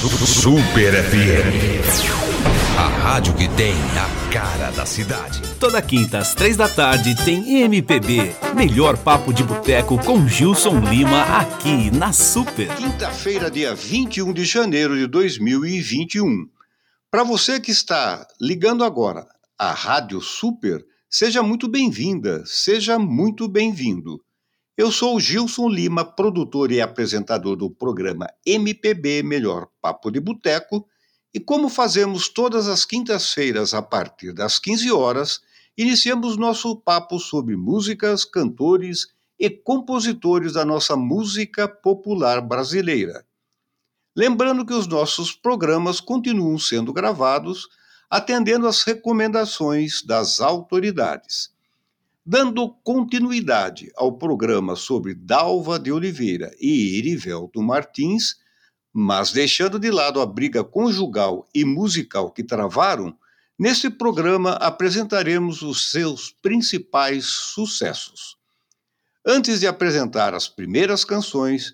Super FM. A rádio que tem a cara da cidade. Toda quinta às três da tarde tem MPB. Melhor papo de boteco com Gilson Lima aqui na Super. Quinta-feira, dia 21 de janeiro de 2021. Para você que está ligando agora a Rádio Super, seja muito bem-vinda, seja muito bem-vindo. Eu sou o Gilson Lima, produtor e apresentador do programa MPB Melhor Papo de Boteco, e como fazemos todas as quintas-feiras a partir das 15 horas, iniciamos nosso papo sobre músicas, cantores e compositores da nossa música popular brasileira. Lembrando que os nossos programas continuam sendo gravados, atendendo às recomendações das autoridades. Dando continuidade ao programa sobre Dalva de Oliveira e Erivelto Martins, mas deixando de lado a briga conjugal e musical que travaram, neste programa apresentaremos os seus principais sucessos. Antes de apresentar as primeiras canções,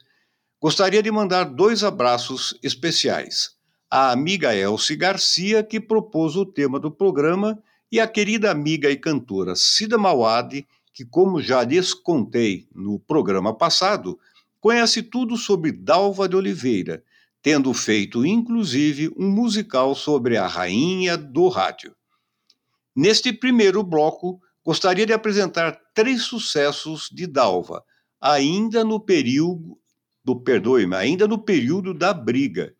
gostaria de mandar dois abraços especiais. À amiga Elsie Garcia, que propôs o tema do programa, e a querida amiga e cantora Cida Mawad, que, como já lhes contei no programa passado, conhece tudo sobre Dalva de Oliveira, tendo feito inclusive um musical sobre a rainha do rádio. Neste primeiro bloco, gostaria de apresentar três sucessos de Dalva, ainda no período do perdoe-me, ainda no período da briga,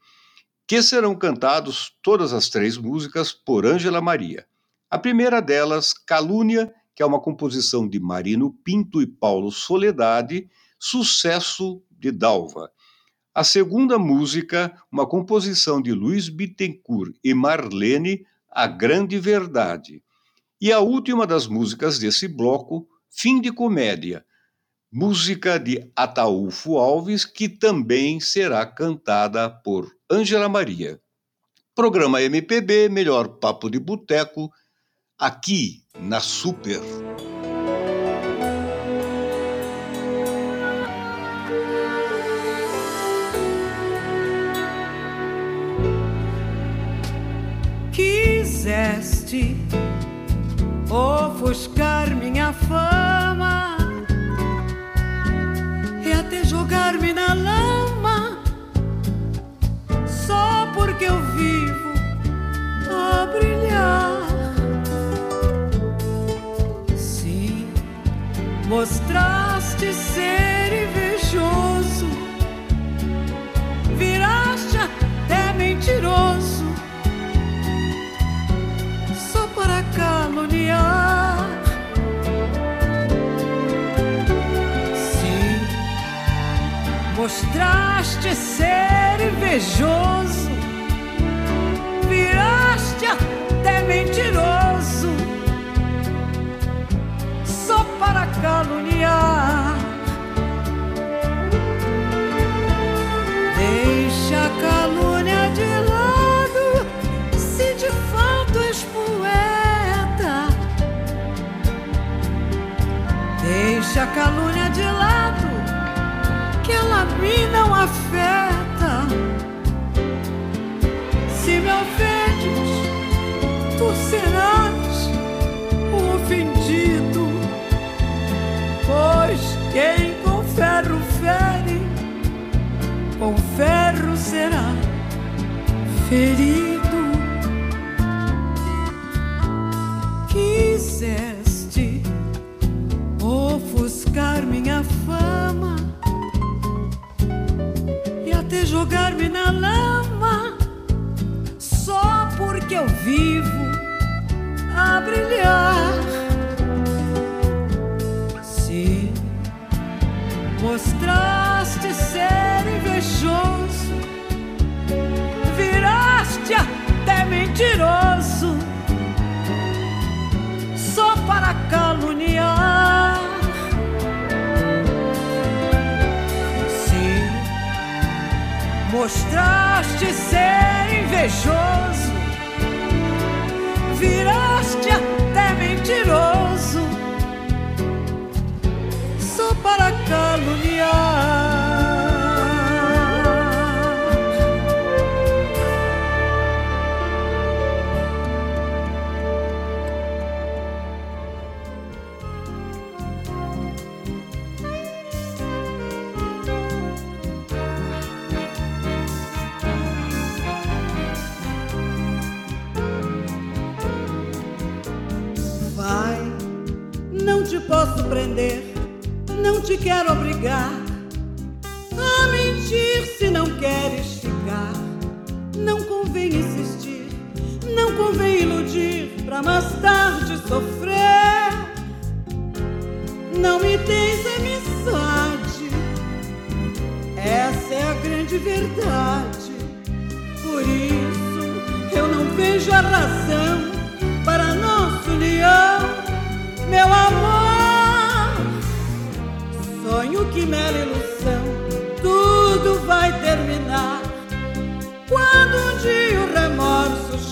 que serão cantados todas as três músicas por Ângela Maria. A primeira delas, Calúnia, que é uma composição de Marino Pinto e Paulo Soledade, sucesso de Dalva. A segunda música, uma composição de Luiz Bittencourt e Marlene, A Grande Verdade. E a última das músicas desse bloco, Fim de Comédia, música de Ataúfo Alves, que também será cantada por Ângela Maria. Programa MPB, melhor papo de boteco, aqui na Super. Quiseste ofuscar minha fama e até jogar-me na lama só porque eu vivo a brilhar. Mostraste ser invejoso, viraste até mentiroso, só para caluniar. Sim, mostraste ser invejoso, viraste até mentiroso caluniar. Deixa a calúnia de lado, se de fato és poeta. Deixa a calúnia de lado, que ela mim não afeta. Se me ofendes, ferro fere, com ferro será ferido.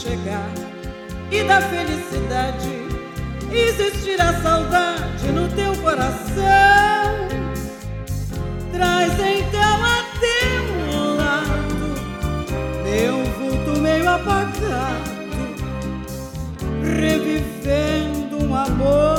Chegar e da felicidade existir a saudade no teu coração, traz então a teu lado meu vulto meio apagado, revivendo um amor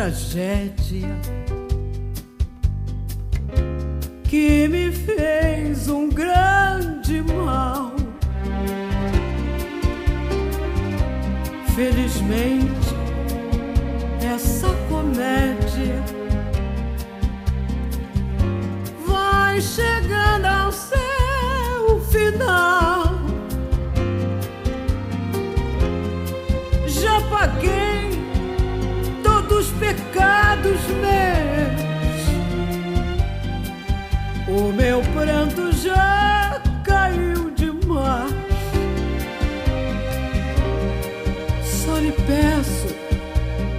tragédia, que me fez um grande mal. Felizmente, essa comédia vai chegando ao seu final. Já paguei pecados meus. O meu pranto já caiu demais. Só lhe peço,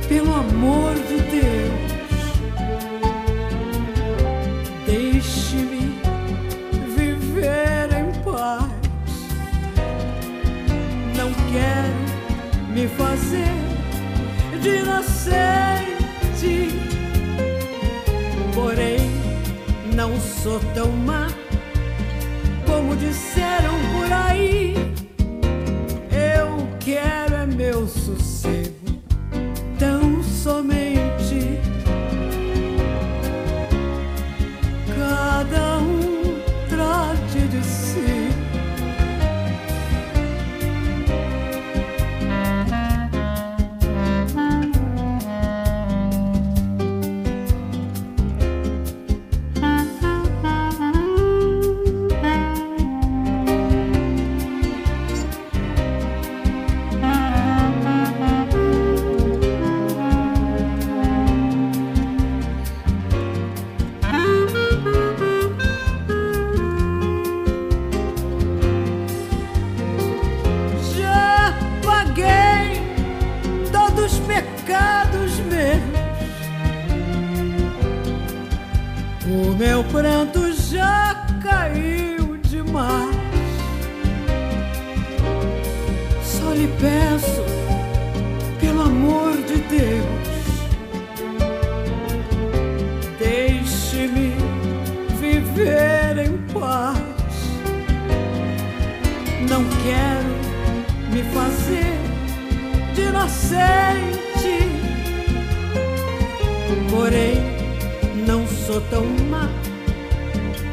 pelo amor de Deus, deixe-me viver em paz. Não quero me fazer de inocente, não sou tão má como disseram por aí. Eu quero é meu sossego, O meu pranto já caiu demais. Só lhe peço, pelo amor de Deus, deixe-me viver em paz. Não quero me fazer de inocente, porém sou tão má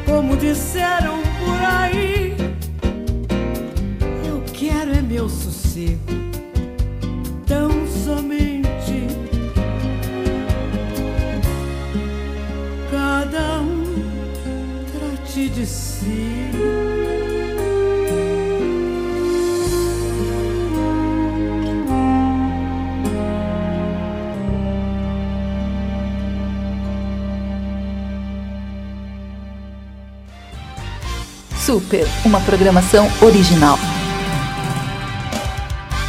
como disseram por aí. Eu quero é meu sossego, tão somente. Cada um trate de si. Super, uma programação original.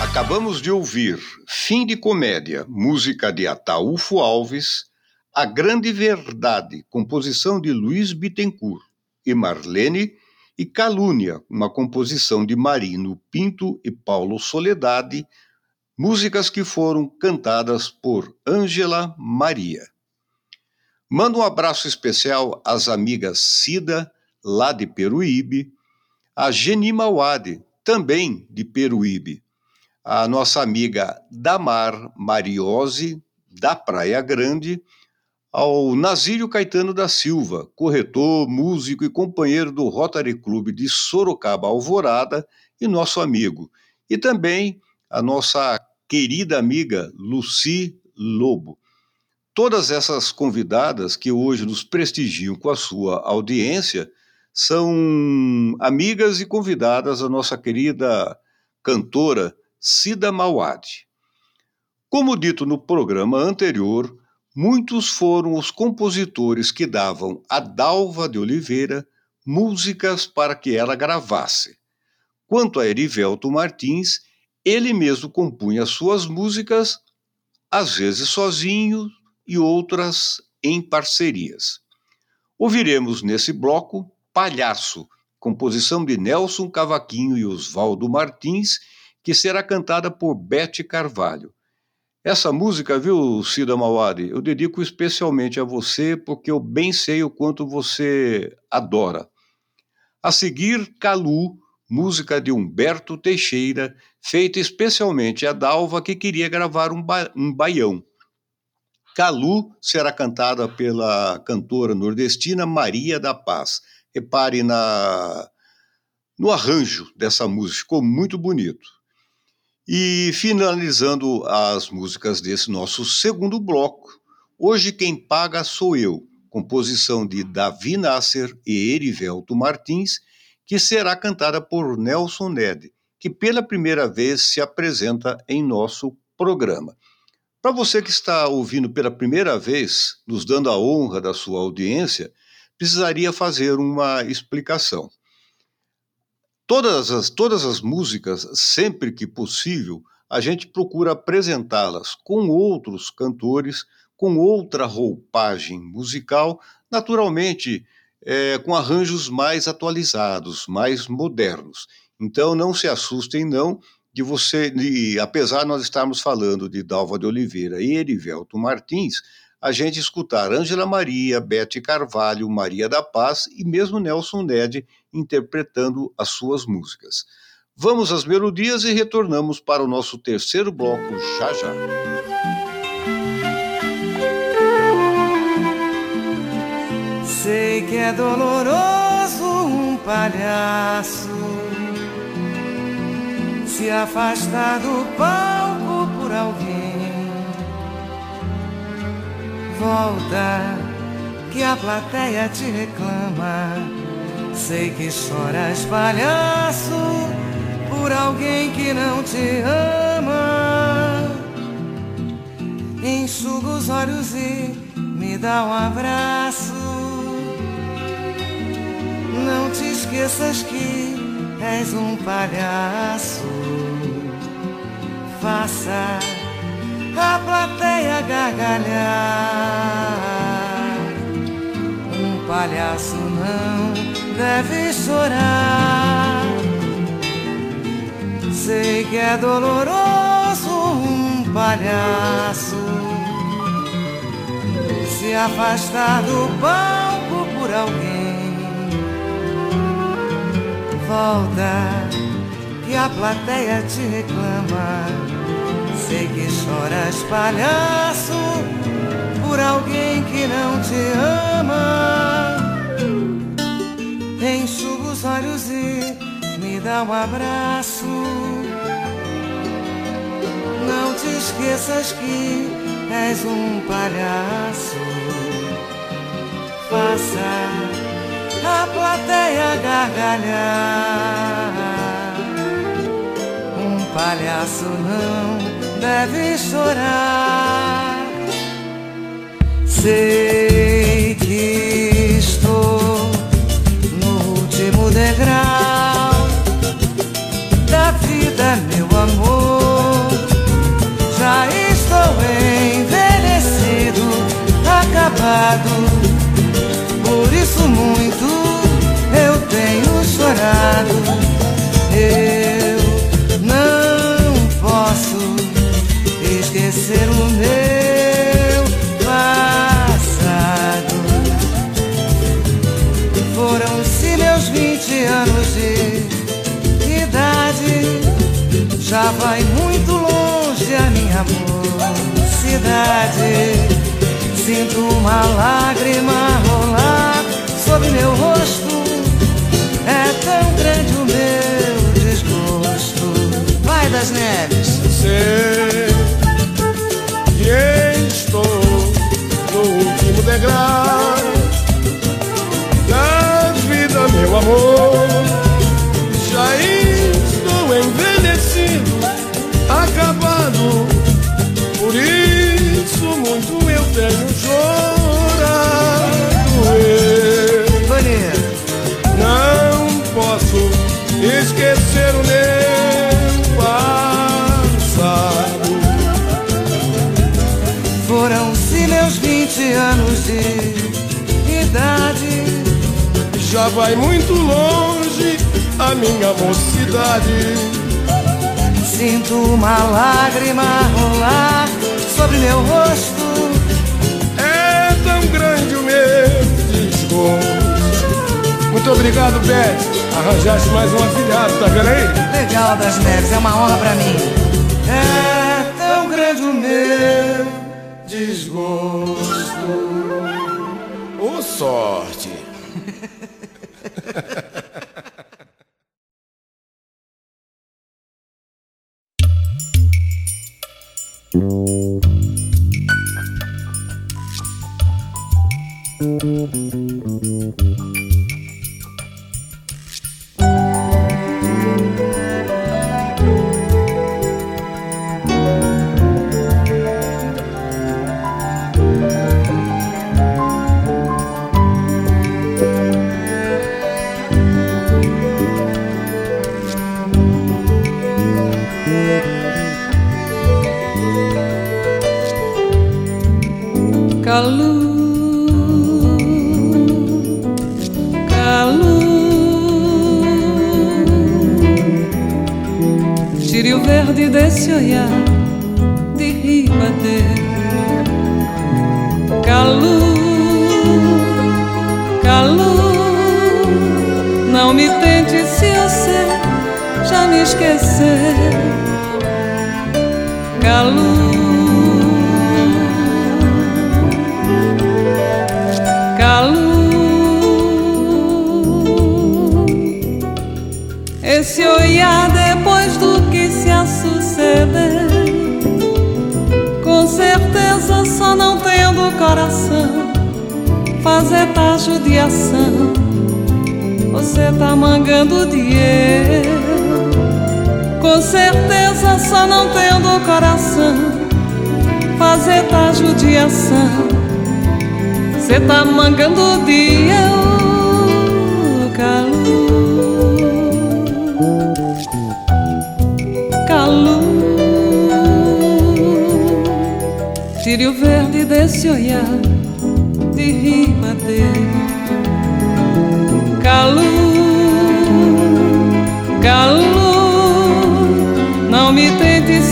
Acabamos de ouvir Fim de Comédia, música de Ataúfo Alves, A Grande Verdade, composição de Luiz Bittencourt e Marlene, e Calúnia, uma composição de Marino Pinto e Paulo Soledade, músicas que foram cantadas por Ângela Maria. Manda um abraço especial às amigas Cida, lá de Peruíbe, a Geni Mauade, também de Peruíbe, a nossa amiga Damar Mariose, da Praia Grande, ao Nazírio Caetano da Silva, corretor, músico e companheiro do Rotary Clube de Sorocaba Alvorada e nosso amigo, e também a nossa querida amiga Luci Lobo. Todas essas convidadas que hoje nos prestigiam com a sua audiência são amigas e convidadas da nossa querida cantora Cida Mauad. Como dito no programa anterior, muitos foram os compositores que davam a Dalva de Oliveira músicas para que ela gravasse. Quanto a Erivelto Martins, ele mesmo compunha suas músicas, às vezes sozinho e outras em parcerias. Ouviremos nesse bloco Palhaço, composição de Nelson Cavaquinho e Oswaldo Martins, que será cantada por Bete Carvalho. Essa música, viu, Cida Mauari, eu dedico especialmente a você porque eu bem sei o quanto você adora. A seguir, Calu, música de Humberto Teixeira, feita especialmente a Dalva que queria gravar um, ba um baião. Calu será cantada pela cantora nordestina Maria da Paz. Repare na, no arranjo dessa música, ficou muito bonito. E finalizando as músicas desse nosso segundo bloco, Hoje Quem Paga Sou Eu, composição de Davi Nasser e Erivelto Martins, que será cantada por Nelson Ned, que pela primeira vez se apresenta em nosso programa. Para você que está ouvindo pela primeira vez, nos dando a honra da sua audiência, precisaria fazer uma explicação. Todas as, todas as músicas, sempre que possível, a gente procura apresentá-las com outros cantores, com outra roupagem musical, naturalmente é, com arranjos mais atualizados, mais modernos. Então não se assustem não de você, de, apesar de nós estarmos falando de Dalva de Oliveira e Erivelto Martins, a gente escutar Ângela Maria, Bete Carvalho, Maria da Paz e mesmo Nelson Ned interpretando as suas músicas. Vamos às melodias e retornamos para o nosso terceiro bloco já já. Sei que é doloroso um palhaço se afastar do palco por alguém volta, que a plateia te reclama. Sei que choras, palhaço, por alguém que não te ama. Enxuga os olhos e me dá um abraço. Não te esqueças que és um palhaço. Faça a plateia gargalhar. Um palhaço não deve chorar. Sei que é doloroso um palhaço se afastar do palco por alguém. Volta que a plateia te reclama sei que choras, palhaço, por alguém que não te ama. Enxuga os olhos e me dá um abraço. Não te esqueças que és um palhaço. Faça a plateia gargalhar palhaço não deve chorar. Sei que Já vai muito longe a minha mocidade. Sinto uma lágrima rolar sobre meu rosto. É tão grande o meu desgosto. Vai das neves. Sei estou no último degrau da vida, meu amor. Tenho chorado. Eu não posso esquecer o meu passado. Foram-se meus vinte anos de idade. Já vai muito longe a minha mocidade. Sinto uma lágrima rolar sobre meu rosto. Muito obrigado, Beth. Arranjaste mais um afilhado, tá vendo aí? Legal das Neves, é uma honra pra mim. É tão grande o meu desgosto. Ô oh, sorte!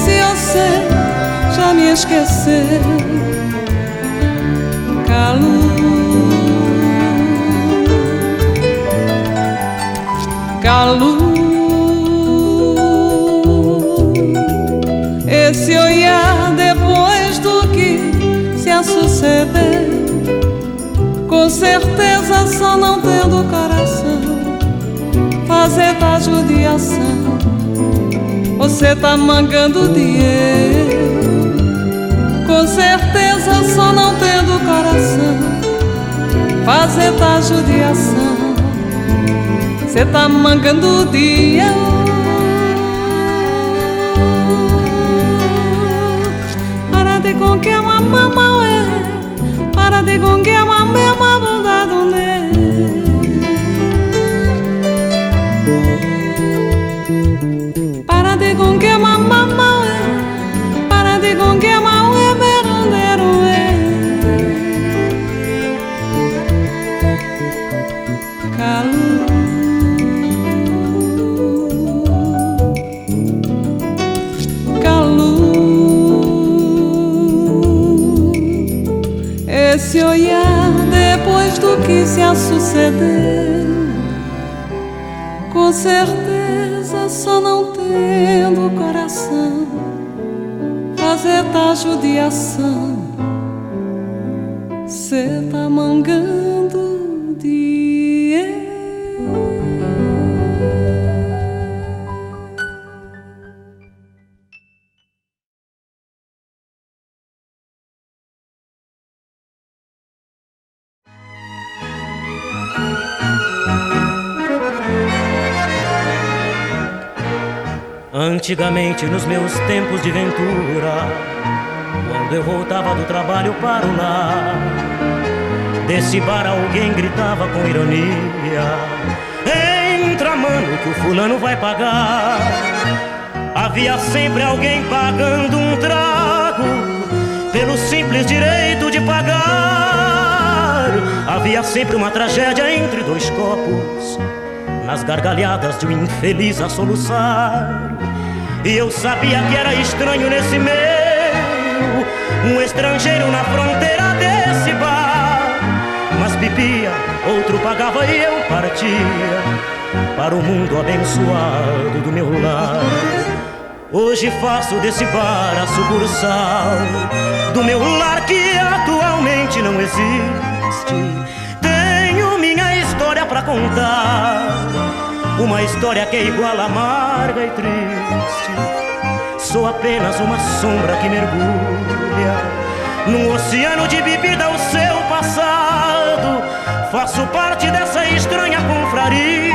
se eu sei já me esquecer. Calu, calu, esse olhar a suceder. Com certeza só não tendo coração, fazer da judiação. Você tá mangando dinheiro. Com certeza só não tendo coração, fazer da judiação. Você tá mangando dinheiro. con que ama mamá para de con que ama mamá que se a suceder. Com certeza, só não tendo coração, fazer da judiação, Antigamente, nos meus tempos de ventura, quando eu voltava do trabalho para o lar, desse bar alguém gritava com ironia: Entra, mano, que o fulano vai pagar. Havia sempre alguém pagando um trago, pelo simples direito de pagar. Havia sempre uma tragédia entre dois copos nas gargalhadas de um infeliz a soluçar. E eu sabia que era estranho nesse meio, um estrangeiro na fronteira desse bar. Mas bebia, outro pagava e eu partia para o mundo abençoado do meu lar. Hoje faço desse bar a sucursal do meu lar que atualmente não existe para contar. Uma história que é igual amarga e triste. Sou apenas uma sombra que mergulha num oceano de bebida o seu passado. Faço parte dessa estranha confraria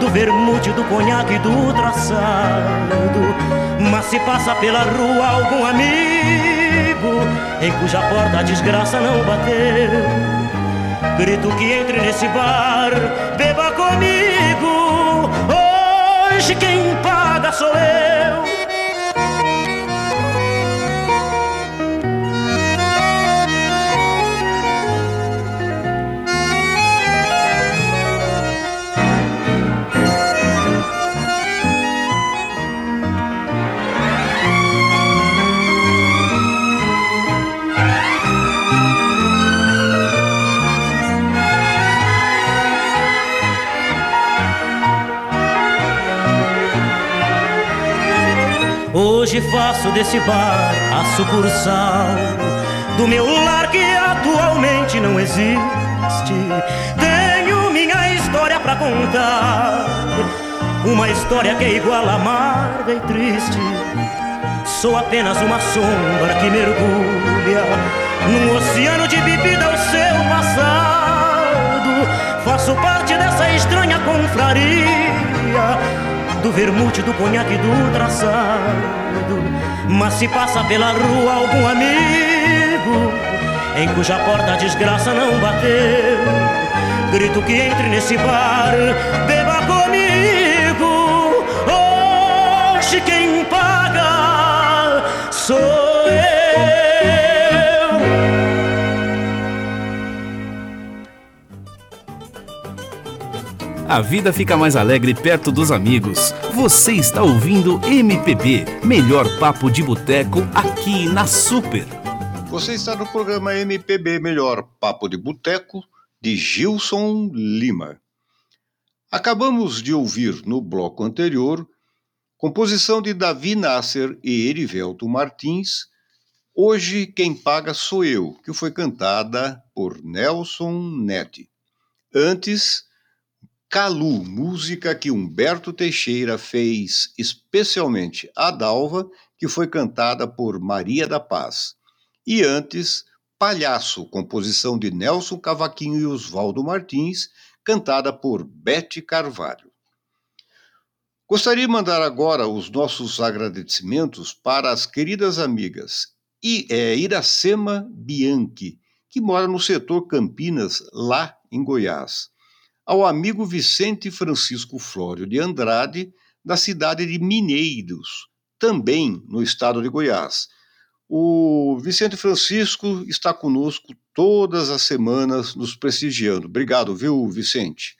do vermute, do conhaque e do traçado. Mas se passa pela rua algum amigo em cuja porta a desgraça não bateu Grito que entre nesse bar, beba comigo. Hoje quem paga sou eu. Hoje faço desse bar a sucursal do meu lar que atualmente não existe. Tenho minha história para contar, uma história que é igual amarga e triste. Sou apenas uma sombra que mergulha num oceano de bebida o seu passado. Faço parte dessa estranha confraria do vermute, do conhaque, do traçado. Mas se passa pela rua algum amigo em cuja porta a desgraça não bateu, grito que entre nesse bar, beba comigo. Hoje quem paga sou A vida fica mais alegre perto dos amigos. Você está ouvindo MPB, melhor papo de boteco aqui na Super. Você está no programa MPB Melhor Papo de Boteco de Gilson Lima. Acabamos de ouvir no bloco anterior composição de Davi Nasser e Erivelto Martins, Hoje Quem Paga Sou Eu, que foi cantada por Nelson Nete. Antes, Calu, música que Humberto Teixeira fez especialmente a Dalva, que foi cantada por Maria da Paz. E antes, Palhaço, composição de Nelson Cavaquinho e Oswaldo Martins, cantada por Bete Carvalho. Gostaria de mandar agora os nossos agradecimentos para as queridas amigas I, é, Iracema Bianchi, que mora no setor Campinas, lá em Goiás ao amigo Vicente Francisco Flório de Andrade, da cidade de Mineiros, também no estado de Goiás. O Vicente Francisco está conosco todas as semanas nos prestigiando. Obrigado, viu, Vicente?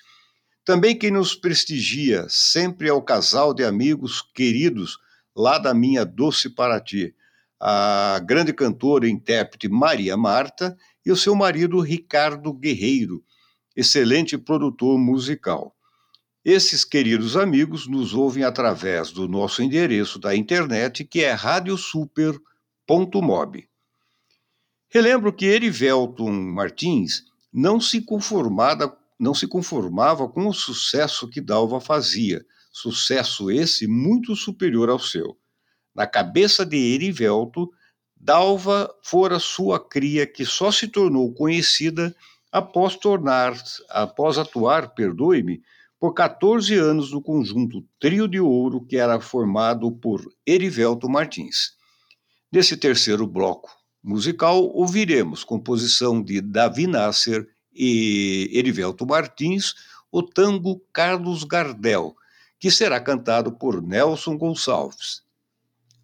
Também quem nos prestigia sempre é o casal de amigos queridos lá da minha Doce Paraty, a grande cantora e intérprete Maria Marta e o seu marido Ricardo Guerreiro, excelente produtor musical. Esses queridos amigos nos ouvem através do nosso endereço da internet, que é radiosuper.mob. Relembro que Erivelton Martins não se não se conformava com o sucesso que Dalva fazia, sucesso esse muito superior ao seu. Na cabeça de Erivelto, Dalva fora sua cria que só se tornou conhecida após tornar, após atuar, perdoe-me, por 14 anos no conjunto Trio de Ouro, que era formado por Erivelto Martins. Nesse terceiro bloco musical, ouviremos composição de Davi Nasser e Erivelto Martins, o tango Carlos Gardel, que será cantado por Nelson Gonçalves.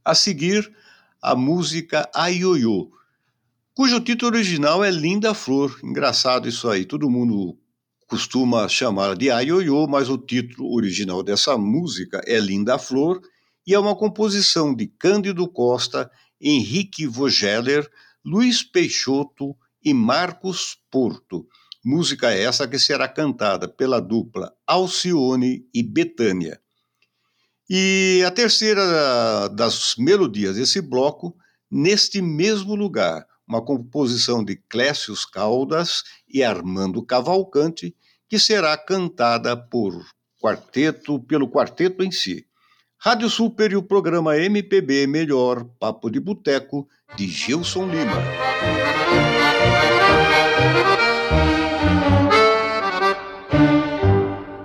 A seguir, a música Aioiô, cujo título original é Linda Flor. Engraçado isso aí, todo mundo costuma chamar de Aioiô, mas o título original dessa música é Linda Flor e é uma composição de Cândido Costa, Henrique Vogeler, Luiz Peixoto e Marcos Porto. Música essa que será cantada pela dupla Alcione e Betânia. E a terceira das melodias desse bloco, neste mesmo lugar, uma composição de Clécius Caldas e Armando Cavalcante, que será cantada por quarteto, pelo quarteto em si. Rádio Super e o programa MPB Melhor Papo de Boteco, de Gilson Lima.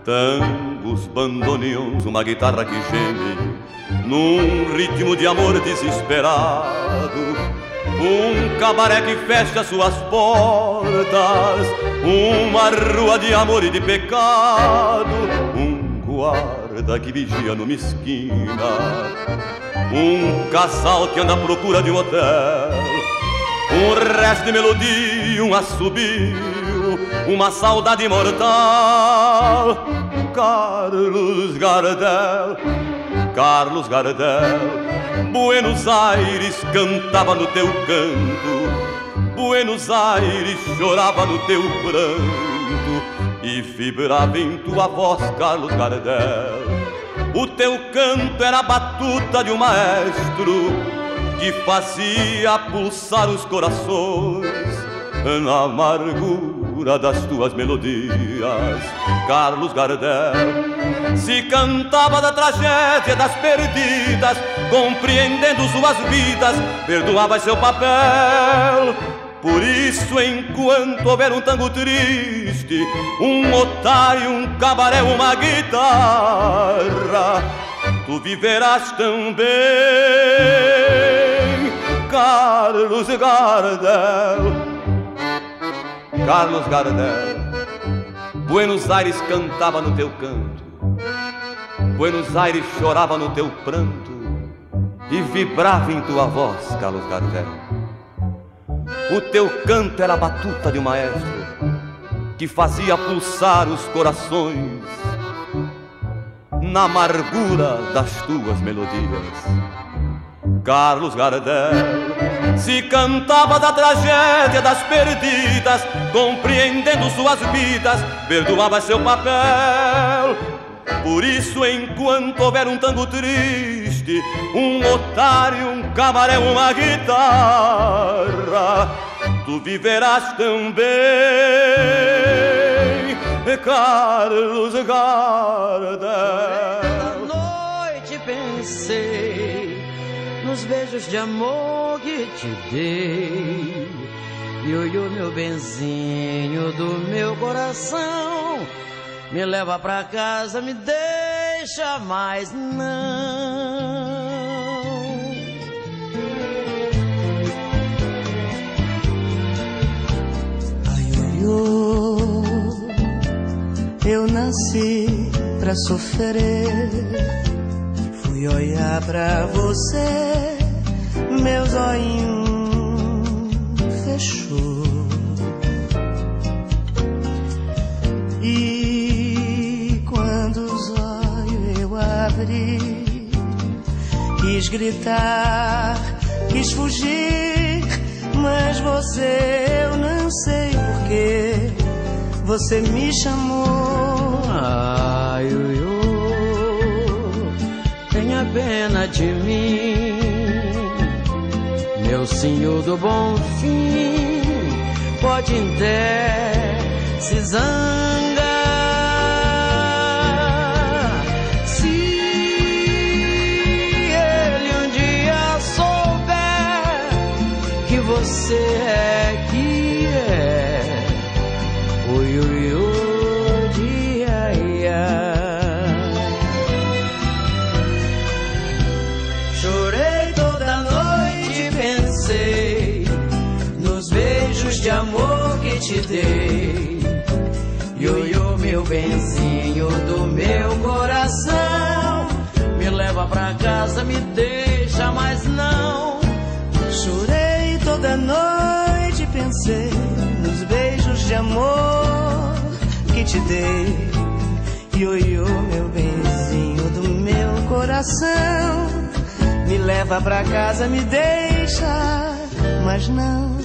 Tangos, bandoneons, uma guitarra que geme Num ritmo de amor desesperado um cabaré que fecha suas portas, uma rua de amor e de pecado, um guarda que vigia numa esquina, um casal que anda à procura de um hotel, um resto de melodia, um assobio, uma saudade mortal. Carlos Gardel, Carlos Gardel Buenos Aires cantava no teu canto, Buenos Aires chorava no teu pranto e vibrava em tua voz, Carlos Gardel. O teu canto era a batuta de um maestro que fazia pulsar os corações na amargura das tuas melodias, Carlos Gardel se cantava da tragédia das perdidas, compreendendo suas vidas, perdoava seu papel. Por isso, enquanto houver um tango triste, um otário, um cabaré, uma guitarra, tu viverás também, Carlos Gardel. Carlos Gardel, Buenos Aires cantava no teu canto Buenos Aires chorava no teu pranto e vibrava em tua voz, Carlos Gardel. O teu canto era a batuta de um maestro que fazia pulsar os corações na amargura das tuas melodias. Carlos Gardel se cantava da tragédia das perdidas, compreendendo suas vidas, perdoava seu papel por isso, enquanto houver um tango triste, um otário, um cabaré, uma guitarra, tu viverás também, Carlos Gardel. noite pensei nos beijos de amor que te dei. Ioiô, meu benzinho do meu coração, me leva pra casa, me deixa mais não. eu nasci pra sofrer. Fui olhar pra você, meu zoinho fechou. E quando os olhos eu abri, quis gritar, quis fugir, mas você eu não sei porquê você me chamou. Ai, ui, tenha pena de mim, meu senhor do bom fim. Pode até se zangar. Te dei. Ioiô, meu benzinho do meu coração, me leva pra casa, me deixa, mas não. Chorei toda noite pensei nos beijos de amor que te dei. Ioiô, meu benzinho do meu coração, me leva pra casa, me deixa, mas não.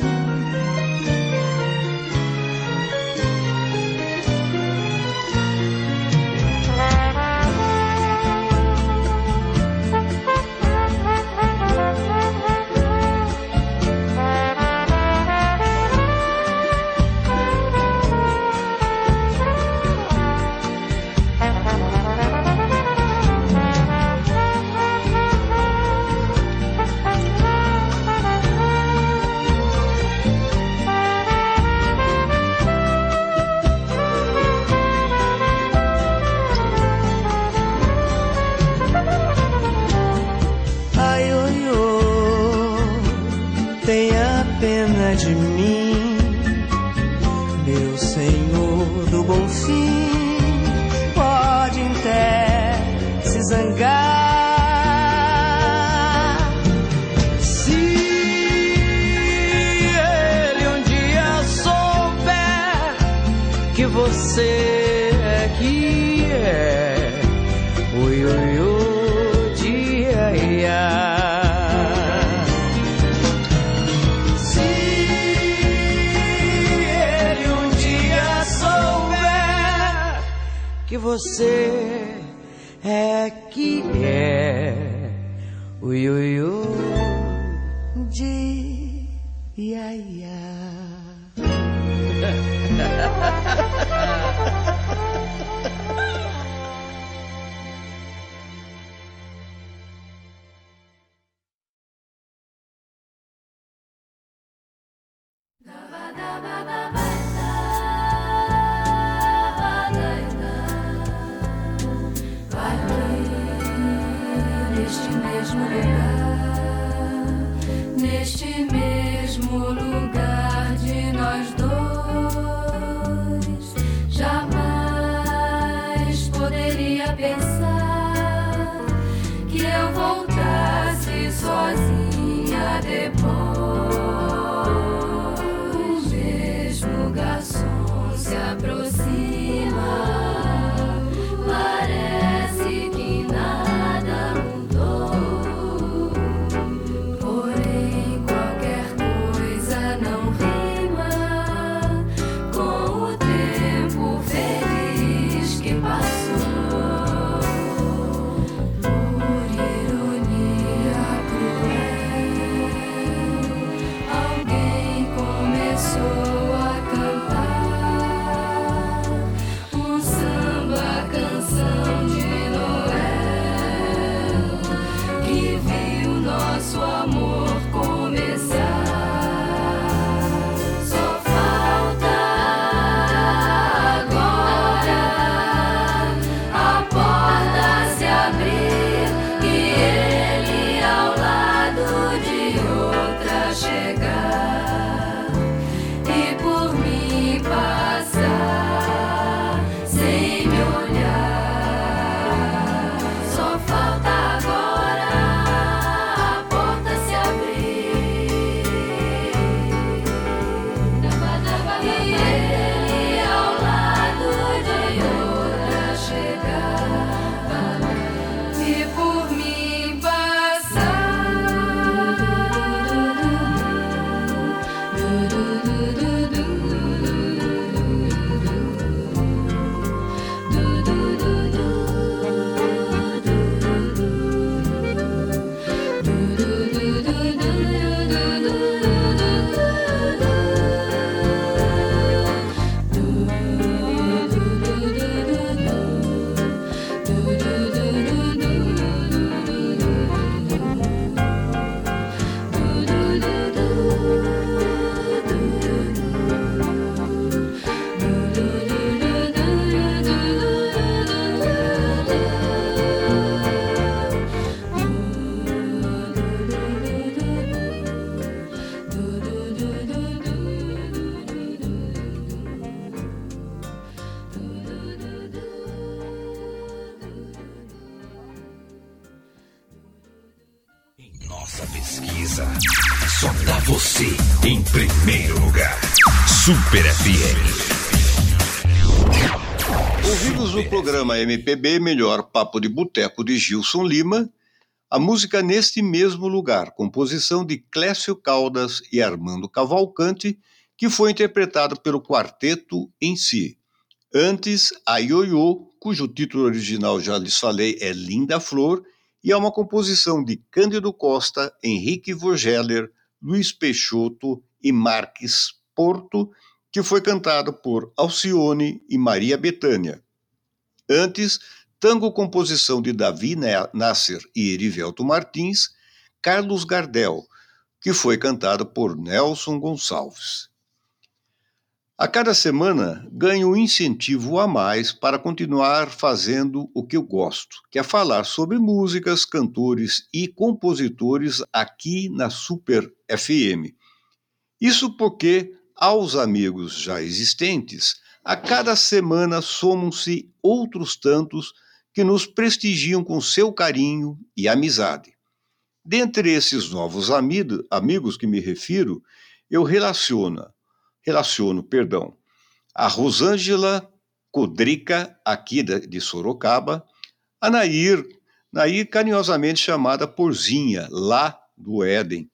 É que é, ui, ui, ui, dia, programa MPB Melhor Papo de Boteco de Gilson Lima, a música Neste Mesmo Lugar, composição de Clécio Caldas e Armando Cavalcante, que foi interpretado pelo quarteto em si. Antes, a Ioiô, cujo título original já lhes falei é Linda Flor, e é uma composição de Cândido Costa, Henrique Vogeler, Luiz Peixoto e Marques Porto, que foi cantado por Alcione e Maria Bethânia. Antes, tango composição de Davi Nasser e Erivelto Martins, Carlos Gardel, que foi cantado por Nelson Gonçalves. A cada semana ganho um incentivo a mais para continuar fazendo o que eu gosto, que é falar sobre músicas, cantores e compositores aqui na Super FM. Isso porque aos amigos já existentes, a cada semana somam-se outros tantos que nos prestigiam com seu carinho e amizade. Dentre esses novos amigo, amigos que me refiro, eu relaciono, relaciono, perdão, a Rosângela Codrica, aqui de Sorocaba, a Nair, Nair carinhosamente chamada Porzinha, lá do Éden,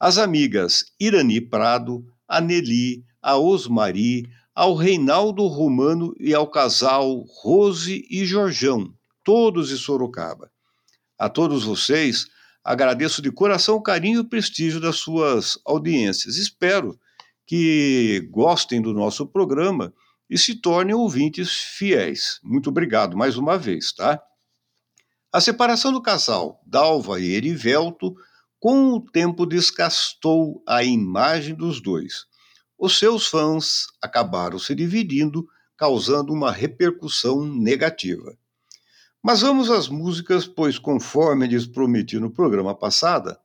as amigas Irani Prado, a Nelly, a Osmari, ao Reinaldo Romano e ao casal Rose e Jorjão, todos de Sorocaba. A todos vocês, agradeço de coração o carinho e o prestígio das suas audiências. Espero que gostem do nosso programa e se tornem ouvintes fiéis. Muito obrigado mais uma vez, tá? A separação do casal Dalva e Erivelto com o tempo desgastou a imagem dos dois. Os seus fãs acabaram se dividindo, causando uma repercussão negativa. Mas vamos às músicas, pois conforme lhes prometi no programa passado,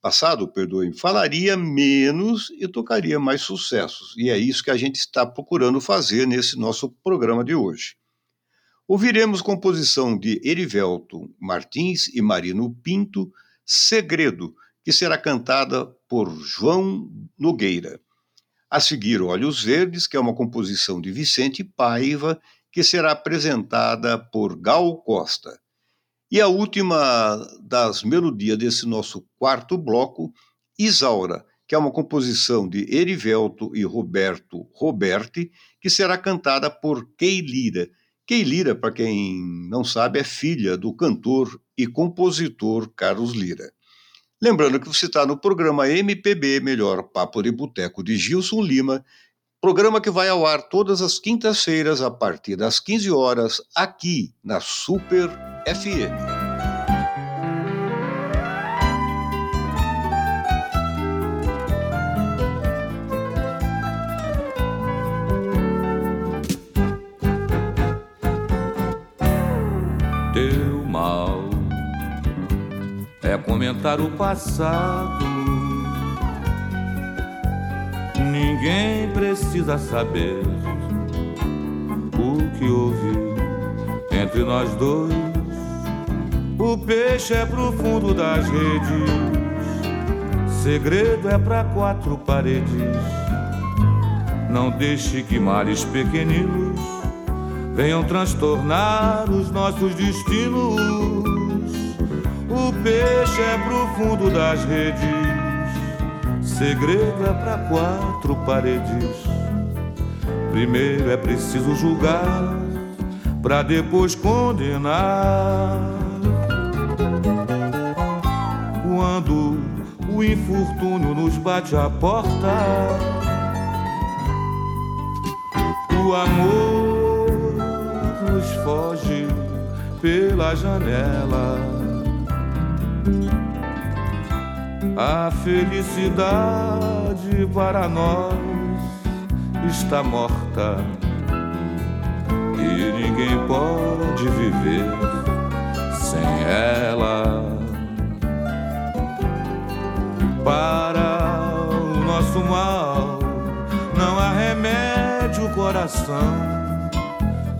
passado, perdoem, falaria menos e tocaria mais sucessos. E é isso que a gente está procurando fazer nesse nosso programa de hoje. Ouviremos composição de Erivelto Martins e Marino Pinto, Segredo, que será cantada por João Nogueira. A seguir, Olhos Verdes, que é uma composição de Vicente Paiva, que será apresentada por Gal Costa. E a última das melodias desse nosso quarto bloco, Isaura, que é uma composição de Erivelto e Roberto Roberti, que será cantada por Kei Lira. Kei Lira, para quem não sabe, é filha do cantor e compositor Carlos Lira. Lembrando que você está no programa MPB Melhor Papo de Boteco de Gilson Lima, programa que vai ao ar todas as quintas-feiras a partir das 15 horas aqui na Super FM. Comentar o passado. Ninguém precisa saber o que houve entre nós dois. O peixe é pro fundo das redes, segredo é para quatro paredes. Não deixe que males pequeninos venham transtornar os nossos destinos. O peixe é pro fundo das redes, Segredo é para quatro paredes. Primeiro é preciso julgar, para depois condenar. Quando o infortúnio nos bate à porta, o amor nos foge pela janela. A felicidade para nós está morta e ninguém pode viver sem ela. Para o nosso mal não há remédio, coração.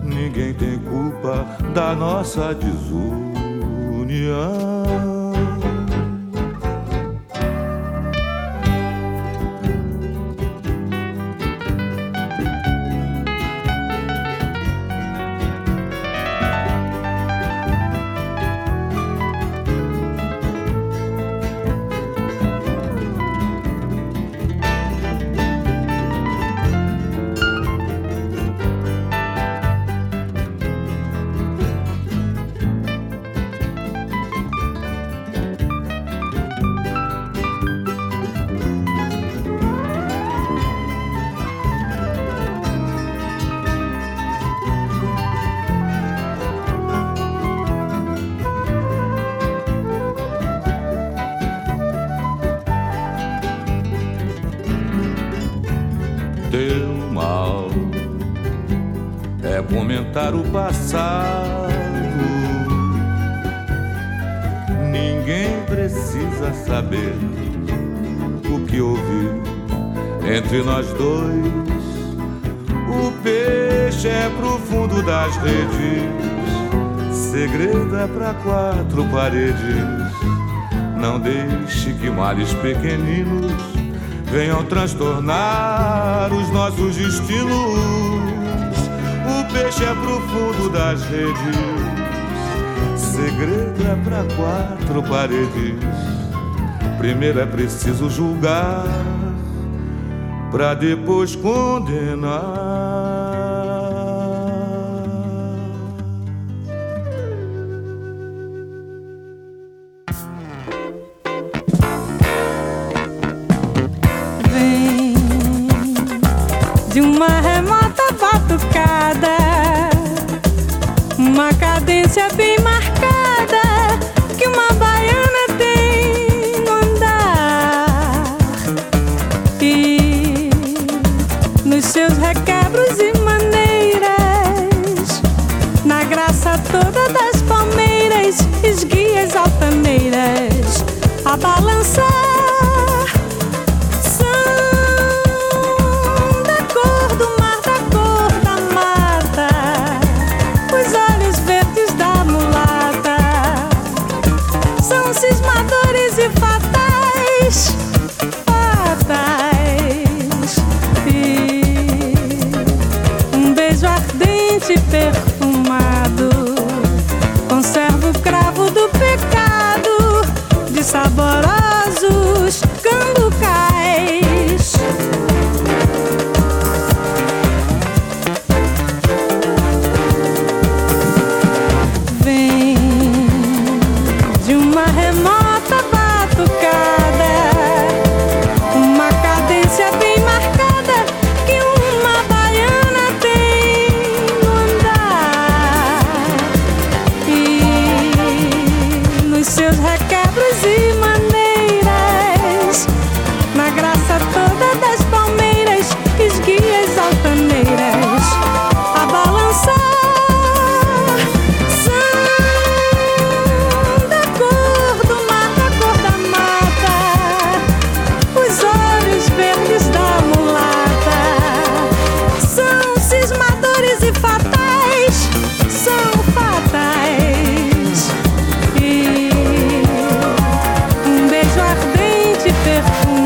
Ninguém tem culpa da nossa desunião. Paredes. Não deixe que males pequeninos venham transtornar os nossos destinos peixe é pro fundo das redes. Segredo é pra quatro paredes. Primeiro é preciso julgar, pra depois condenar. Cadência bem marcada que uma baiana tem no andar. E nos seus requebros e maneiras, na graça toda das palmeiras, esguias altaneiras, a balançar. life.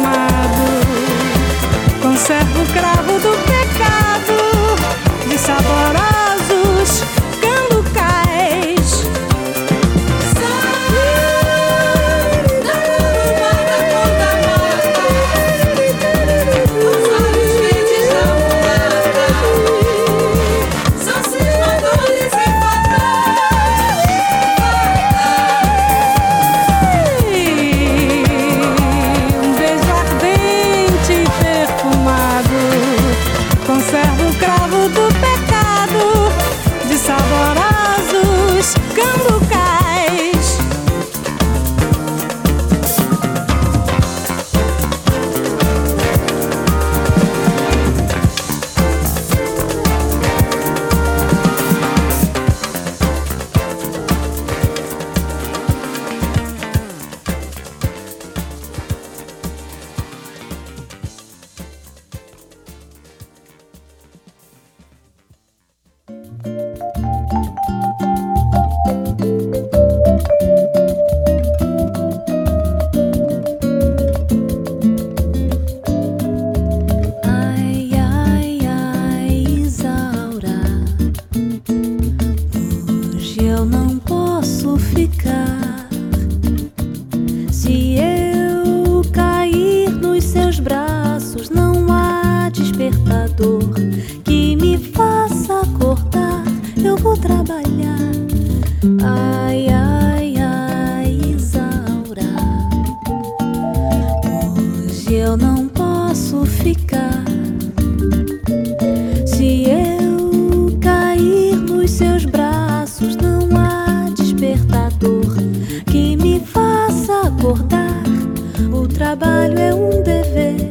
O trabalho é um dever,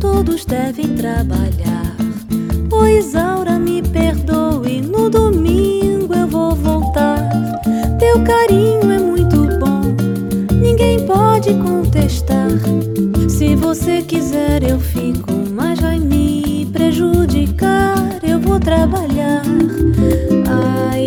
todos devem trabalhar. Ô Isaura, me perdoe, no domingo eu vou voltar. Teu carinho é muito bom, ninguém pode contestar. Se você quiser, eu fico, mas vai me prejudicar. Eu vou trabalhar. Ai,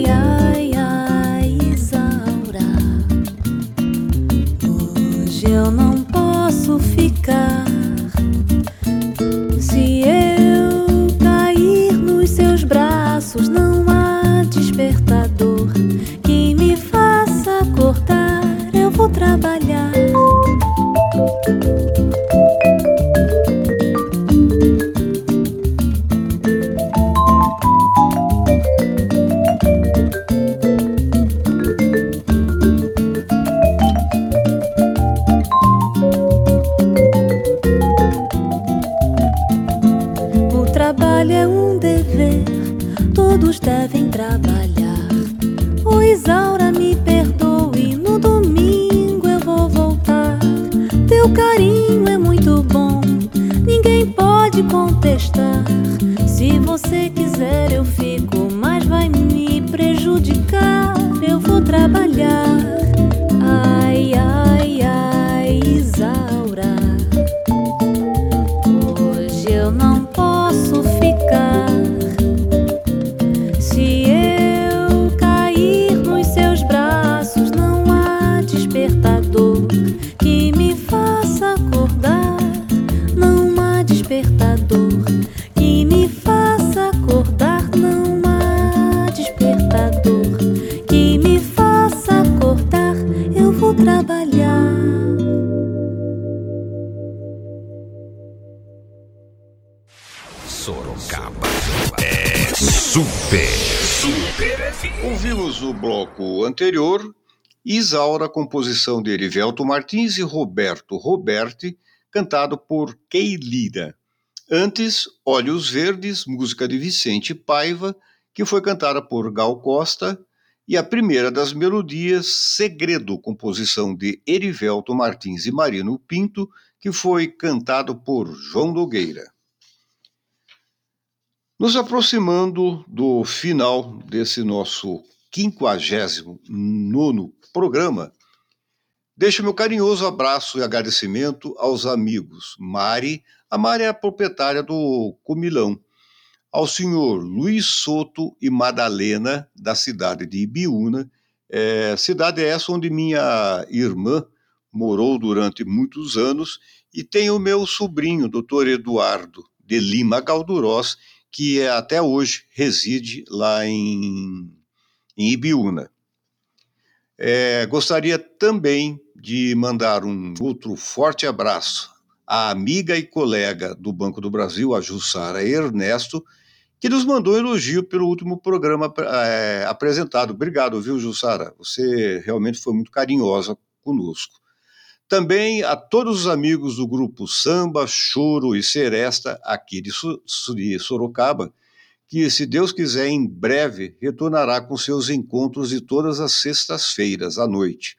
Sorocaba é super, super. Ouvimos o bloco anterior Isaura, composição de Erivelto Martins e Roberto Roberti, cantado por Kei Lira. Antes, Olhos Verdes, música de Vicente Paiva, que foi cantada por Gal Costa, e a primeira das melodias, Segredo, composição de Erivelto Martins e Marino Pinto, que foi cantado por João Nogueira. Nos aproximando do final desse nosso 59 programa, deixo meu carinhoso abraço e agradecimento aos amigos Mari, a Mari é a proprietária do Comilão, ao senhor Luiz Soto e Madalena, da cidade de Ibiúna, é, cidade essa onde minha irmã morou durante muitos anos, e tem o meu sobrinho, doutor Eduardo de Lima Galdurós, que até hoje reside lá em, em Ibiúna. É, gostaria também de mandar um outro forte abraço à amiga e colega do Banco do Brasil, a Jussara Ernesto, que nos mandou elogio pelo último programa é, apresentado. Obrigado, viu, Jussara? Você realmente foi muito carinhosa conosco. Também a todos os amigos do grupo Samba, Choro e Seresta, aqui de, Sorocaba, que, se Deus quiser, em breve retornará com seus encontros de todas as sextas-feiras à noite.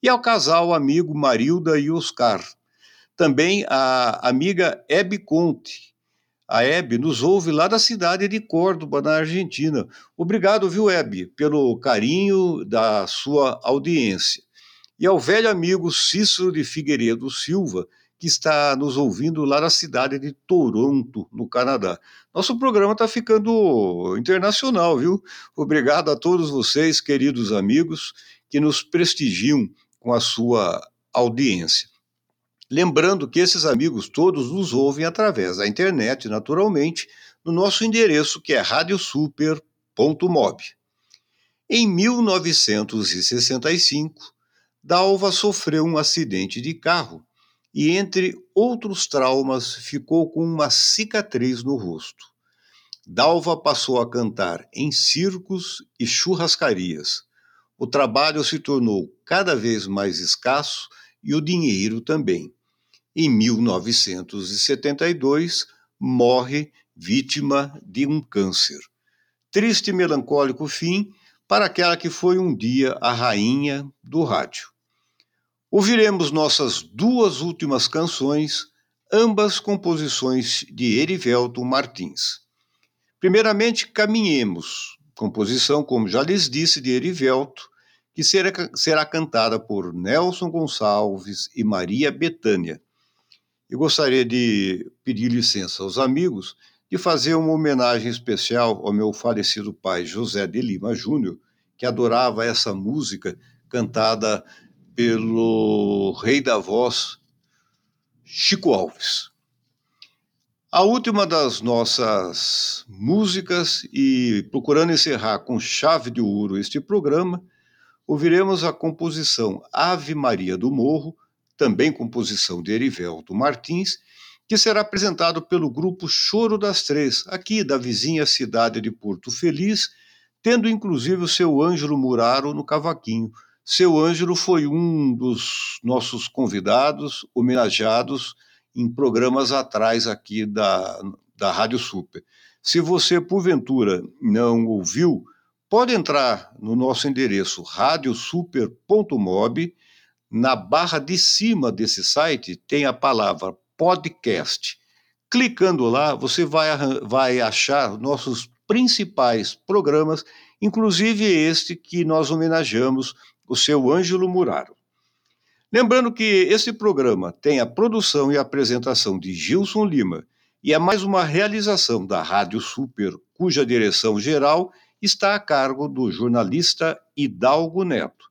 E ao casal amigo Marilda e Oscar. Também a amiga Hebe Conte. A Hebe nos ouve lá da cidade de Córdoba, na Argentina. Obrigado, viu, Hebe, pelo carinho da sua audiência. E ao velho amigo Cícero de Figueiredo Silva, que está nos ouvindo lá na cidade de Toronto, no Canadá. Nosso programa está ficando internacional, viu? Obrigado a todos vocês, queridos amigos, que nos prestigiam com a sua audiência. Lembrando que esses amigos todos nos ouvem através da internet, naturalmente, no nosso endereço que é radiosuper.mob. Em 1965, Dalva sofreu um acidente de carro e, entre outros traumas, ficou com uma cicatriz no rosto. Dalva passou a cantar em circos e churrascarias. O trabalho se tornou cada vez mais escasso e o dinheiro também. Em 1972, morre vítima de um câncer. Triste e melancólico fim para aquela que foi um dia a rainha do rádio. Ouviremos nossas duas últimas canções, ambas composições de Erivelto Martins. Primeiramente, Caminhemos, composição, como já lhes disse, de Erivelto, que será, será cantada por Nelson Gonçalves e Maria Betânia. Eu gostaria de pedir licença aos amigos de fazer uma homenagem especial ao meu falecido pai José de Lima Júnior, que adorava essa música cantada pelo rei da voz, Chico Alves. A última das nossas músicas, e procurando encerrar com chave de ouro este programa, ouviremos a composição Ave Maria do Morro, também composição de Erivelto Martins, que será apresentado pelo grupo Choro das Três, aqui da vizinha cidade de Porto Feliz, tendo inclusive o seu Ângelo Muraro no cavaquinho. Seu Ângelo foi um dos nossos convidados, homenageados em programas atrás aqui da, da Rádio Super. Se você, porventura, não ouviu, pode entrar no nosso endereço radiosuper.mob. Na barra de cima desse site tem a palavra podcast. Clicando lá, você vai, vai achar nossos principais programas, inclusive este que nós homenageamos, o seu Ângelo Muraro. Lembrando que esse programa tem a produção e apresentação de Gilson Lima e é mais uma realização da Rádio Super, cuja direção geral está a cargo do jornalista Hidalgo Neto.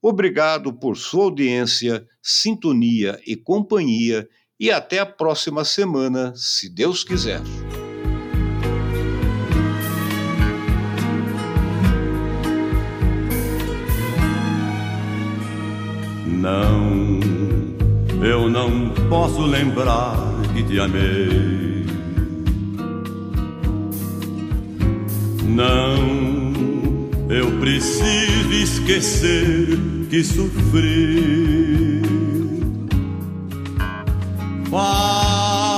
Obrigado por sua audiência, sintonia e companhia e até a próxima semana, se Deus quiser. Não, eu não posso lembrar que te amei. Não, eu preciso esquecer que sofri. Faça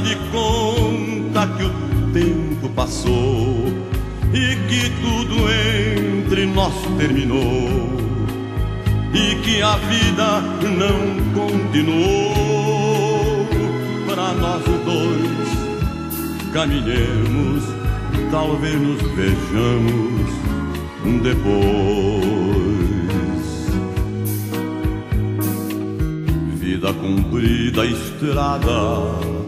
de conta que o tempo passou e que tudo entre nós terminou e que a vida não continuou para nós dois. Caminhemos, talvez nos vejamos depois. Vida comprida, estrada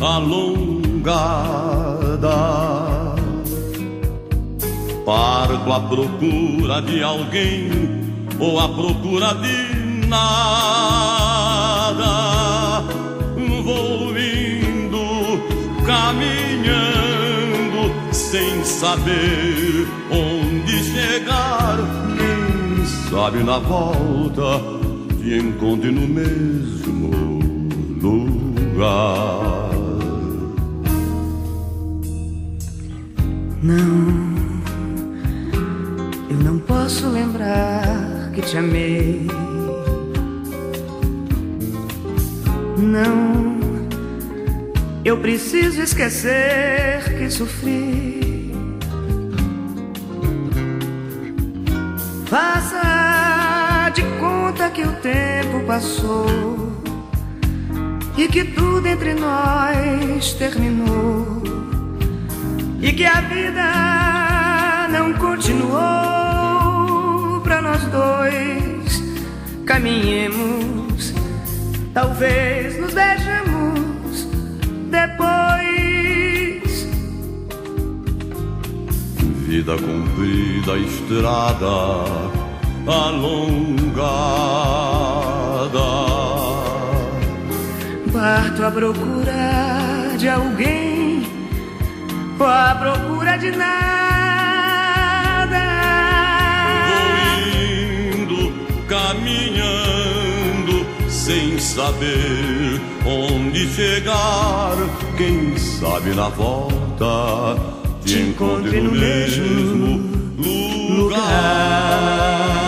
alongada. Parto à procura de alguém ou à procura de nada. Vou indo, caminhando, sem saber onde chegar. Quem sabe na volta te encontre no mesmo lugar. Não, eu não posso lembrar que te amei. Não, eu preciso esquecer que sofri. Faça de conta que o tempo passou e que tudo entre nós terminou e que a vida não continuou nós dois. Caminhemos, talvez nos beijemos depois. Vida comprida, estrada alongada. Parto à procura de alguém, ou à procura de nada. Sem saber onde chegar. Quem sabe na volta te encontre no mesmo lugar.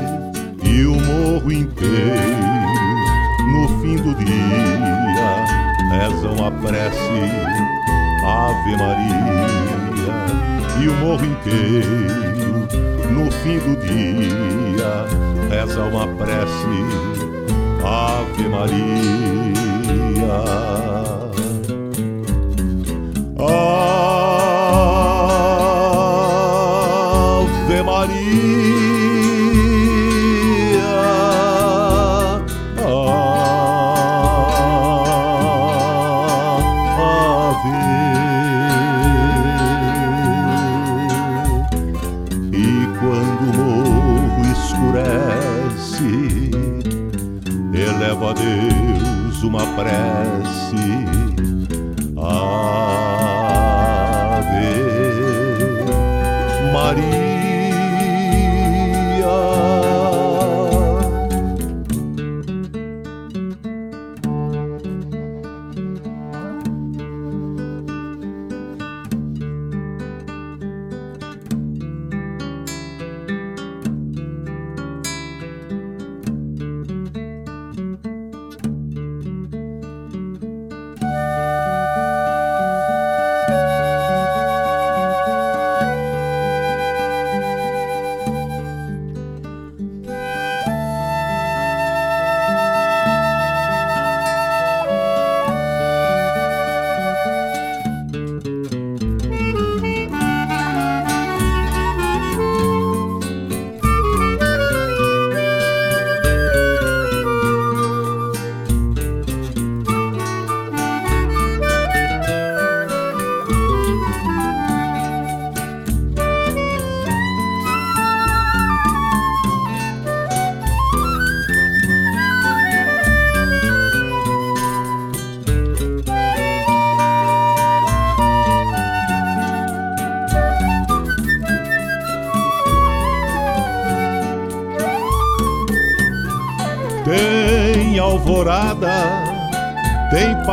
morro inteiro no fim do dia rezam a prece Ave Maria e o morro inteiro no fim do dia reza uma prece Ave Maria. Ave uma prece.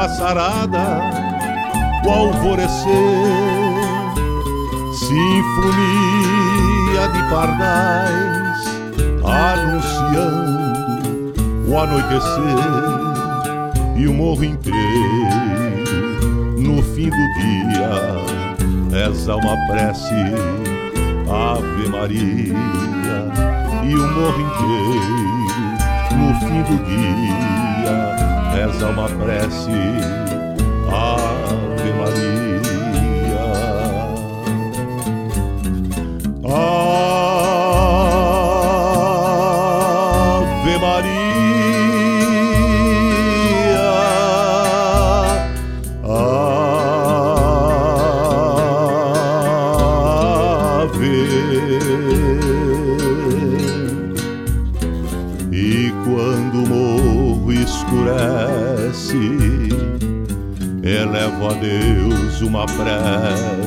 Tem passarada, o alvorecer, sinfonia de pardais, anunciando o anoitecer e o morro inteiro, no fim do dia, reza uma prece, Ave Maria, e o morro inteiro. No fim do dia, reza uma prece, uma prece.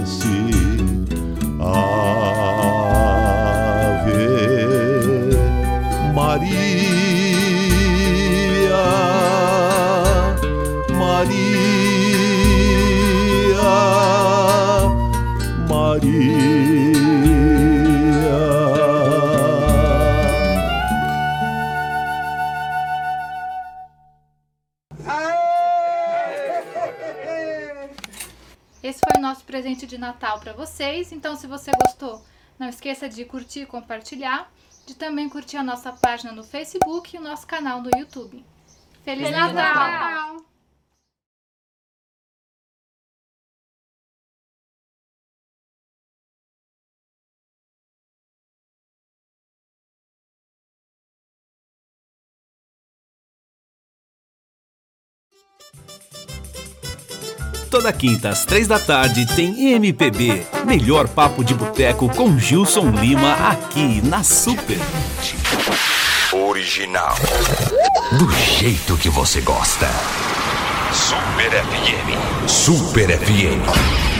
Vocês. Então, se você gostou, não esqueça de curtir e compartilhar, de também curtir a nossa página no Facebook e o nosso canal no YouTube. Feliz, Feliz Natal! Natal! Toda quinta às três da tarde tem MPB, melhor papo de boteco com Gilson Lima aqui na Super. Original. Do jeito que você gosta. Super FM. Super FM.